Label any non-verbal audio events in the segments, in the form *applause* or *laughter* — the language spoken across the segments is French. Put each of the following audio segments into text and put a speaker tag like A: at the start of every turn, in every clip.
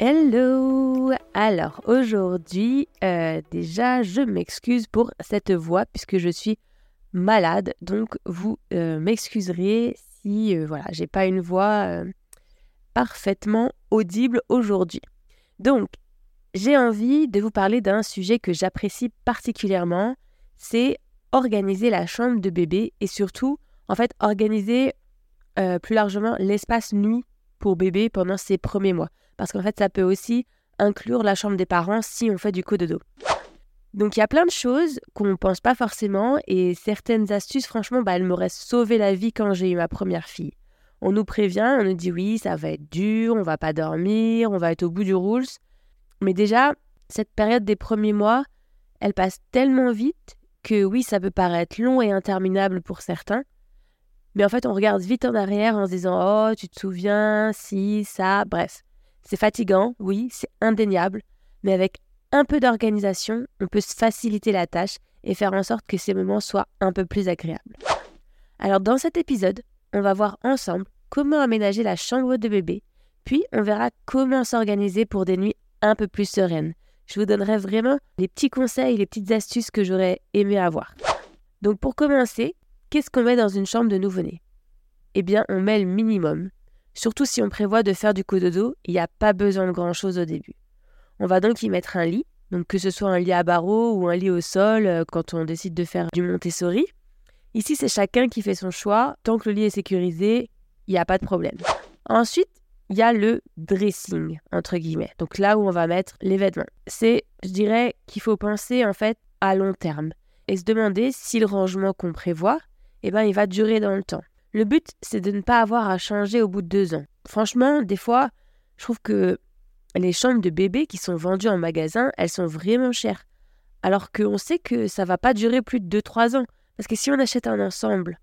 A: Hello. Alors aujourd'hui, euh, déjà je m'excuse pour cette voix puisque je suis malade, donc vous euh, m'excuserez si euh, voilà, j'ai pas une voix parfaitement audible aujourd'hui. Donc, j'ai envie de vous parler d'un sujet que j'apprécie particulièrement, c'est organiser la chambre de bébé et surtout, en fait, organiser plus largement l'espace nuit pour bébé pendant ses premiers mois parce qu'en fait, ça peut aussi inclure la chambre des parents si on fait du cododo. Donc il y a plein de choses qu'on ne pense pas forcément et certaines astuces, franchement, bah, elles m'auraient sauvé la vie quand j'ai eu ma première fille. On nous prévient, on nous dit oui, ça va être dur, on va pas dormir, on va être au bout du rules. Mais déjà, cette période des premiers mois, elle passe tellement vite que oui, ça peut paraître long et interminable pour certains. Mais en fait, on regarde vite en arrière en se disant Oh, tu te souviens, si, ça, bref. C'est fatigant, oui, c'est indéniable, mais avec un peu d'organisation, on peut se faciliter la tâche et faire en sorte que ces moments soient un peu plus agréables. Alors dans cet épisode, on va voir ensemble comment aménager la chambre de bébé, puis on verra comment s'organiser pour des nuits un peu plus sereines. Je vous donnerai vraiment les petits conseils, les petites astuces que j'aurais aimé avoir. Donc pour commencer, qu'est-ce qu'on met dans une chambre de nouveau-né Eh bien, on met le minimum, Surtout si on prévoit de faire du cododo, il n'y a pas besoin de grand-chose au début. On va donc y mettre un lit, donc que ce soit un lit à barreaux ou un lit au sol euh, quand on décide de faire du Montessori. Ici, c'est chacun qui fait son choix. Tant que le lit est sécurisé, il n'y a pas de problème. Ensuite, il y a le dressing, entre guillemets. Donc là où on va mettre les vêtements. C'est, je dirais, qu'il faut penser en fait à long terme et se demander si le rangement qu'on prévoit, eh ben, il va durer dans le temps. Le but, c'est de ne pas avoir à changer au bout de deux ans. Franchement, des fois, je trouve que les chambres de bébé qui sont vendues en magasin, elles sont vraiment chères. Alors qu'on sait que ça va pas durer plus de 2-3 ans. Parce que si on achète un ensemble,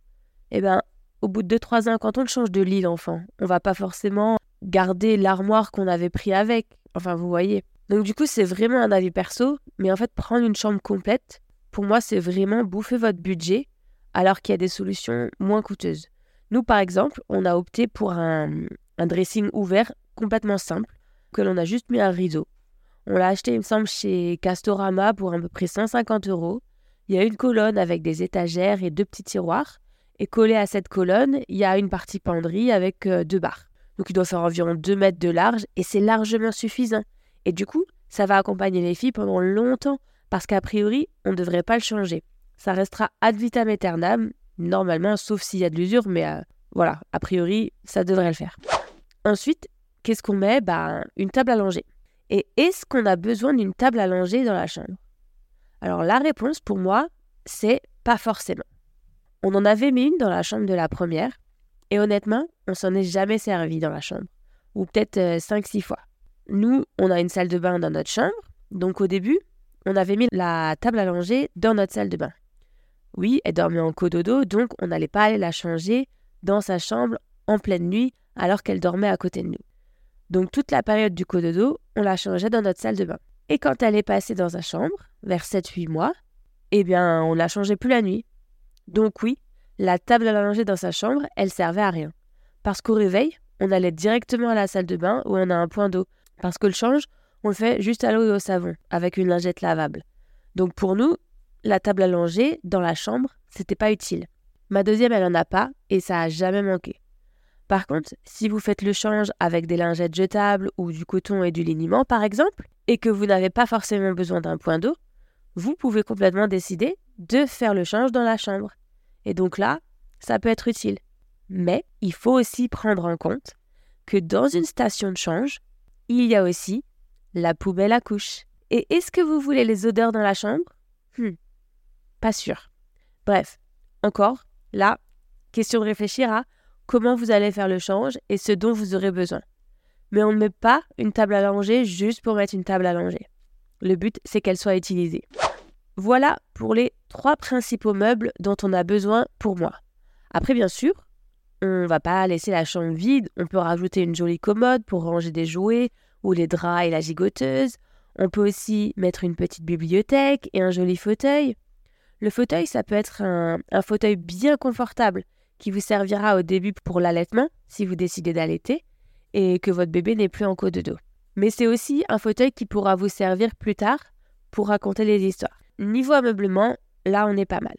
A: eh ben, au bout de 2-3 ans, quand on change de lit, l'enfant, on va pas forcément garder l'armoire qu'on avait pris avec. Enfin, vous voyez. Donc, du coup, c'est vraiment un avis perso. Mais en fait, prendre une chambre complète, pour moi, c'est vraiment bouffer votre budget alors qu'il y a des solutions moins coûteuses. Nous, par exemple, on a opté pour un, dressing ouvert complètement simple, que l'on a juste mis un rideau. On l'a acheté, il me semble, chez Castorama pour à peu près 150 euros. Il y a une colonne avec des étagères et deux petits tiroirs. Et collé à cette colonne, il y a une partie penderie avec euh, deux barres. Donc il doit faire environ 2 mètres de large et c'est largement suffisant. Et du coup, ça va accompagner les filles pendant longtemps parce qu'a priori, on ne devrait pas le changer. Ça restera ad vitam aeternam normalement, sauf s'il y a de l'usure, mais euh, voilà, a priori, ça devrait le faire. Ensuite, qu'est-ce qu'on met? Bah, Une table langer. Et est-ce qu'on a besoin d'une table langer dans la chambre? Alors la réponse pour moi, c'est pas forcément. On en avait mis une dans la chambre de la première, et honnêtement, on s'en est jamais servi dans la chambre, ou peut-être 5-6 euh, fois. Nous, on a une salle de bain dans notre chambre, donc au début, on avait mis la table langer dans notre salle de bain. Oui, elle dormait en cododo, donc on n'allait pas aller la changer dans sa chambre en pleine nuit alors qu'elle dormait à côté de nous. Donc toute la période du cododo, on la changeait dans notre salle de bain. Et quand elle est passée dans sa chambre, vers 7-8 mois, eh bien, on la changeait plus la nuit. Donc oui, la table à langer dans sa chambre, elle servait à rien. Parce qu'au réveil, on allait directement à la salle de bain où on a un point d'eau. Parce que le change, on le fait juste à l'eau et au savon, avec une lingette lavable. Donc pour nous, la table langer dans la chambre, c'était pas utile. Ma deuxième, elle en a pas et ça a jamais manqué. Par contre, si vous faites le change avec des lingettes jetables ou du coton et du liniment par exemple, et que vous n'avez pas forcément besoin d'un point d'eau, vous pouvez complètement décider de faire le change dans la chambre. Et donc là, ça peut être utile. Mais il faut aussi prendre en compte que dans une station de change, il y a aussi la poubelle à couches. Et est-ce que vous voulez les odeurs dans la chambre? Hmm, Pas sûr. Bref, encore, là, question de réfléchir à comment vous allez faire le change et ce dont vous aurez besoin. Mais on ne met pas une table à langer juste pour mettre une table à langer. Le but, c'est qu'elle soit utilisée. Voilà pour les trois principaux meubles dont on a besoin pour moi. Après, bien sûr, on ne va pas laisser la chambre vide. On peut rajouter une jolie commode pour ranger des jouets ou les draps et la gigoteuse. On peut aussi mettre une petite bibliothèque et un joli fauteuil. Le fauteuil, ça peut être un, fauteuil bien confortable qui vous servira au début pour l'allaitement, si vous décidez d'allaiter, et que votre bébé n'est plus en côte de dos. Mais c'est aussi un fauteuil qui pourra vous servir plus tard pour raconter les histoires. Niveau ameublement, là on est pas mal.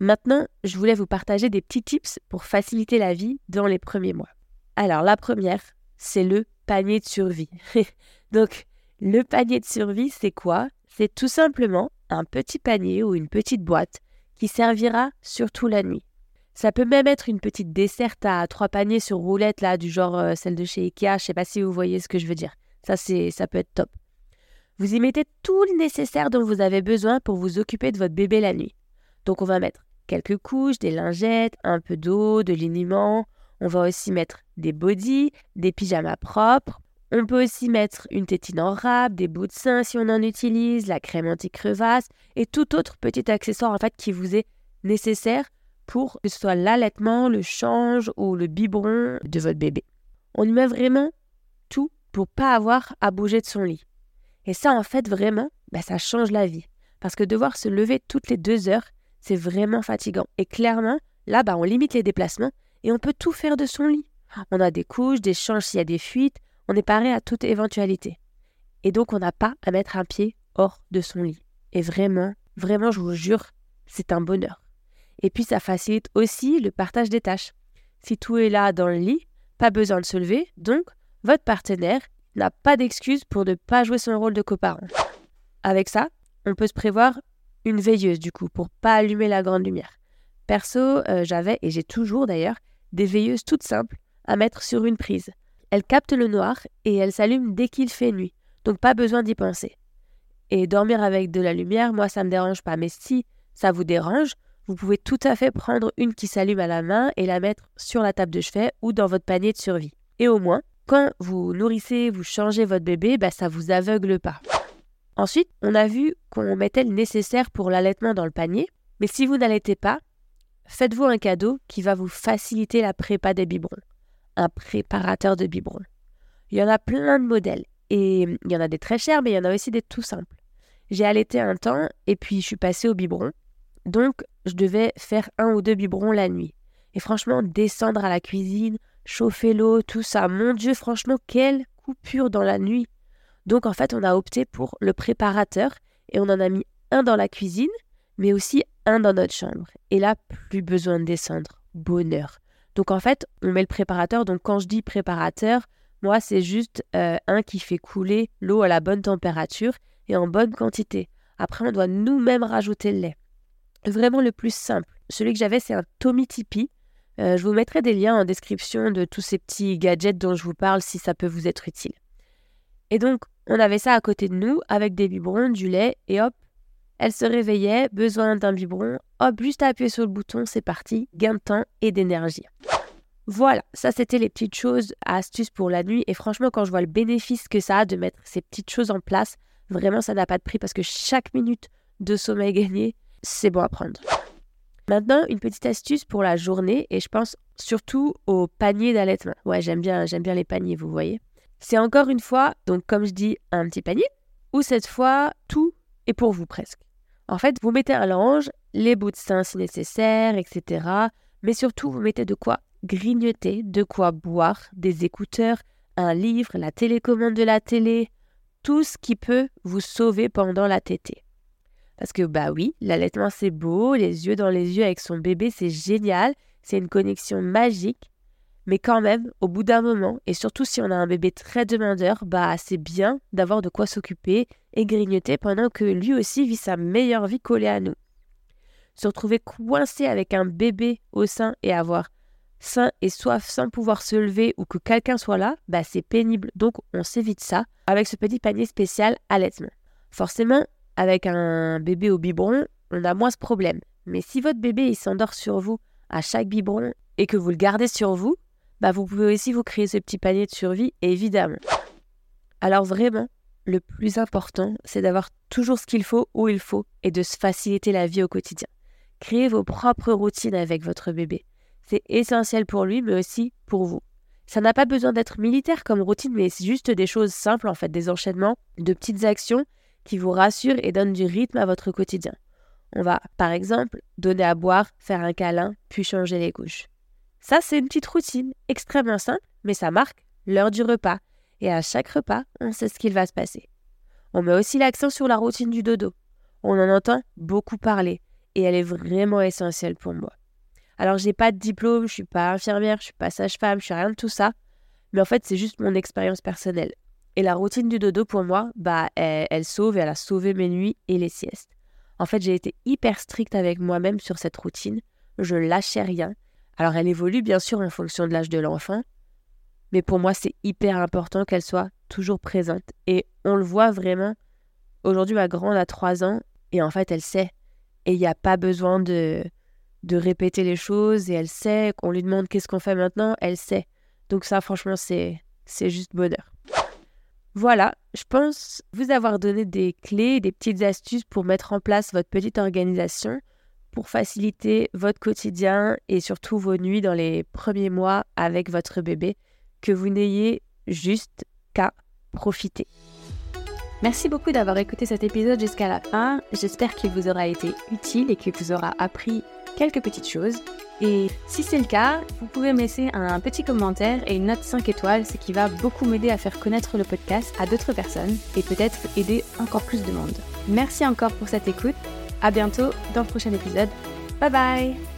A: Maintenant, je voulais vous partager des petits tips pour faciliter la vie dans les premiers mois. Alors la première, c'est le panier de survie. *laughs* Donc le panier de survie, c'est quoi? C'est tout simplement un petit panier ou une petite boîte qui servira surtout la nuit. Ça peut même être une petite desserte à trois paniers sur roulette, là, du genre euh, celle de chez Ikea. Je sais pas si vous voyez ce que je veux dire. Ça, c'est, ça peut être top. Vous y mettez tout le nécessaire dont vous avez besoin pour vous occuper de votre bébé la nuit. Donc, on va mettre quelques couches, des lingettes, un peu d'eau, de liniment. On va aussi mettre des bodys, des pyjamas propres. On peut aussi mettre une tétine en râpe, des bouts de sein si on en utilise, la crème anti-crevasse et tout autre petit accessoire en fait qui vous est nécessaire pour que ce soit l'allaitement, le change ou le biberon de votre bébé. On y met vraiment tout pour pas avoir à bouger de son lit. Et ça, en fait, vraiment, bah, ça change la vie. Parce que devoir se lever toutes les deux heures, c'est vraiment fatigant. Et clairement, là, bah, on limite les déplacements et on peut tout faire de son lit. On a des couches, des changes s'il y a des fuites, on est paré à toute éventualité. Et donc, on n'a pas à mettre un pied hors de son lit. Et vraiment, vraiment, je vous jure, c'est un bonheur. Et puis ça facilite aussi le partage des tâches. Si tout est là dans le lit, pas besoin de se lever, donc votre partenaire n'a pas d'excuse pour ne pas jouer son rôle de coparent. Avec ça, on peut se prévoir une veilleuse du coup pour pas allumer la grande lumière. Perso, euh, j'avais et j'ai toujours d'ailleurs des veilleuses toutes simples à mettre sur une prise. Elles captent le noir et elles s'allument dès qu'il fait nuit, donc pas besoin d'y penser. Et dormir avec de la lumière, moi ça me dérange pas, mais si ça vous dérange, vous pouvez tout à fait prendre une qui s'allume à la main et la mettre sur la table de chevet ou dans votre panier de survie. Et au moins, quand vous nourrissez, vous changez votre bébé, bah, ça vous aveugle pas. Ensuite, on a vu qu'on mettait le nécessaire pour l'allaitement dans le panier, mais si vous n'allaitez pas, faites-vous un cadeau qui va vous faciliter la prépa des biberons. Un préparateur de biberons. Il y en a plein de modèles, et il y en a des très chers, mais il y en a aussi des tout simples. J'ai allaité un temps, et puis je suis passée au biberon. Donc, je devais faire un ou deux biberons la nuit. Et franchement, descendre à la cuisine, chauffer l'eau, tout ça, mon Dieu, franchement, quelle coupure dans la nuit. Donc, en fait, on a opté pour le préparateur et on en a mis un dans la cuisine, mais aussi un dans notre chambre. Et là, plus besoin de descendre. Bonheur. Donc, en fait, on met le préparateur. Donc, quand je dis préparateur, moi, c'est juste euh, un qui fait couler l'eau à la bonne température et en bonne quantité. Après, on doit nous-mêmes rajouter le lait vraiment le plus simple. Celui que j'avais, c'est un Tommy Tipeee. Euh, je vous mettrai des liens en description de tous ces petits gadgets dont je vous parle si ça peut vous être utile. Et donc, on avait ça à côté de nous avec des biberons, du lait, et hop, elle se réveillait, besoin d'un biberon, hop, juste à appuyer sur le bouton, c'est parti, gain de temps et d'énergie. Voilà, ça c'était les petites choses, astuces pour la nuit, et franchement, quand je vois le bénéfice que ça a de mettre ces petites choses en place, vraiment ça n'a pas de prix parce que chaque minute de sommeil gagné, c'est bon à prendre. Maintenant, une petite astuce pour la journée, et je pense surtout au panier d'allaitement. Ouais, j'aime bien, j'aime bien les paniers, vous voyez. C'est encore une fois, donc comme je dis, un petit panier, où cette fois, tout est pour vous presque. En fait, vous mettez un linge, les bouts de sein si nécessaire, etc. Mais surtout, vous mettez de quoi grignoter, de quoi boire, des écouteurs, un livre, la télécommande de la télé, tout ce qui peut vous sauver pendant la tétée. Parce que, bah oui, l'allaitement c'est beau, les yeux dans les yeux avec son bébé c'est génial, c'est une connexion magique. Mais quand même, au bout d'un moment, et surtout si on a un bébé très demandeur, bah c'est bien d'avoir de quoi s'occuper et grignoter pendant que lui aussi vit sa meilleure vie collée à nous. Se retrouver coincé avec un bébé au sein et avoir faim et soif sans pouvoir se lever ou que quelqu'un soit là, bah c'est pénible. Donc on s'évite ça avec ce petit panier spécial allaitement. Forcément, avec un bébé au biberon, on a moins ce problème. Mais si votre bébé il s'endort sur vous à chaque biberon et que vous le gardez sur vous, bah vous pouvez aussi vous créer ce petit panier de survie, évidemment. Alors vraiment, le plus important, c'est d'avoir toujours ce qu'il faut où il faut et de se faciliter la vie au quotidien. Créez vos propres routines avec votre bébé. C'est essentiel pour lui, mais aussi pour vous. Ça n'a pas besoin d'être militaire comme routine, mais c'est juste des choses simples, en fait, des enchaînements de petites actions qui vous rassurent et donnent du rythme à votre quotidien. On va, par exemple, donner à boire, faire un câlin, puis changer les couches. Ça, c'est une petite routine, extrêmement simple, mais ça marque l'heure du repas. Et à chaque repas, on sait ce qu'il va se passer. On met aussi l'accent sur la routine du dodo. On en entend beaucoup parler, et elle est vraiment essentielle pour moi. Alors, j'ai pas de diplôme, je suis pas infirmière, je suis pas sage-femme, je suis rien de tout ça, mais en fait, c'est juste mon expérience personnelle. Et la routine du dodo, pour moi, bah, elle, sauve et elle a sauvé mes nuits et les siestes. En fait, j'ai été hyper stricte avec moi-même sur cette routine. Je lâchais rien alors elle évolue bien sûr en fonction de l'âge de l'enfant, mais pour moi c'est hyper important qu'elle soit toujours présente. Et on le voit vraiment. Aujourd'hui ma grande a 3 ans et en fait elle sait. Et il n'y a pas besoin de, de répéter les choses et elle sait. qu'on lui demande qu'est-ce qu'on fait maintenant, elle sait. Donc ça franchement c'est, c'est juste bonheur. Voilà, je pense vous avoir donné des clés, des petites astuces pour mettre en place votre petite organisation pour faciliter votre quotidien et surtout vos nuits dans les premiers mois avec votre bébé, que vous n'ayez juste qu'à profiter.
B: Merci beaucoup d'avoir écouté cet épisode jusqu'à la fin. J'espère qu'il vous aura été utile et qu'il vous aura appris quelques petites choses. Et si c'est le cas, vous pouvez me laisser un petit commentaire et une note 5 étoiles, ce qui va beaucoup m'aider à faire connaître le podcast à d'autres personnes et peut-être aider encore plus de monde. Merci encore pour cette écoute à bientôt dans le prochain épisode. Bye bye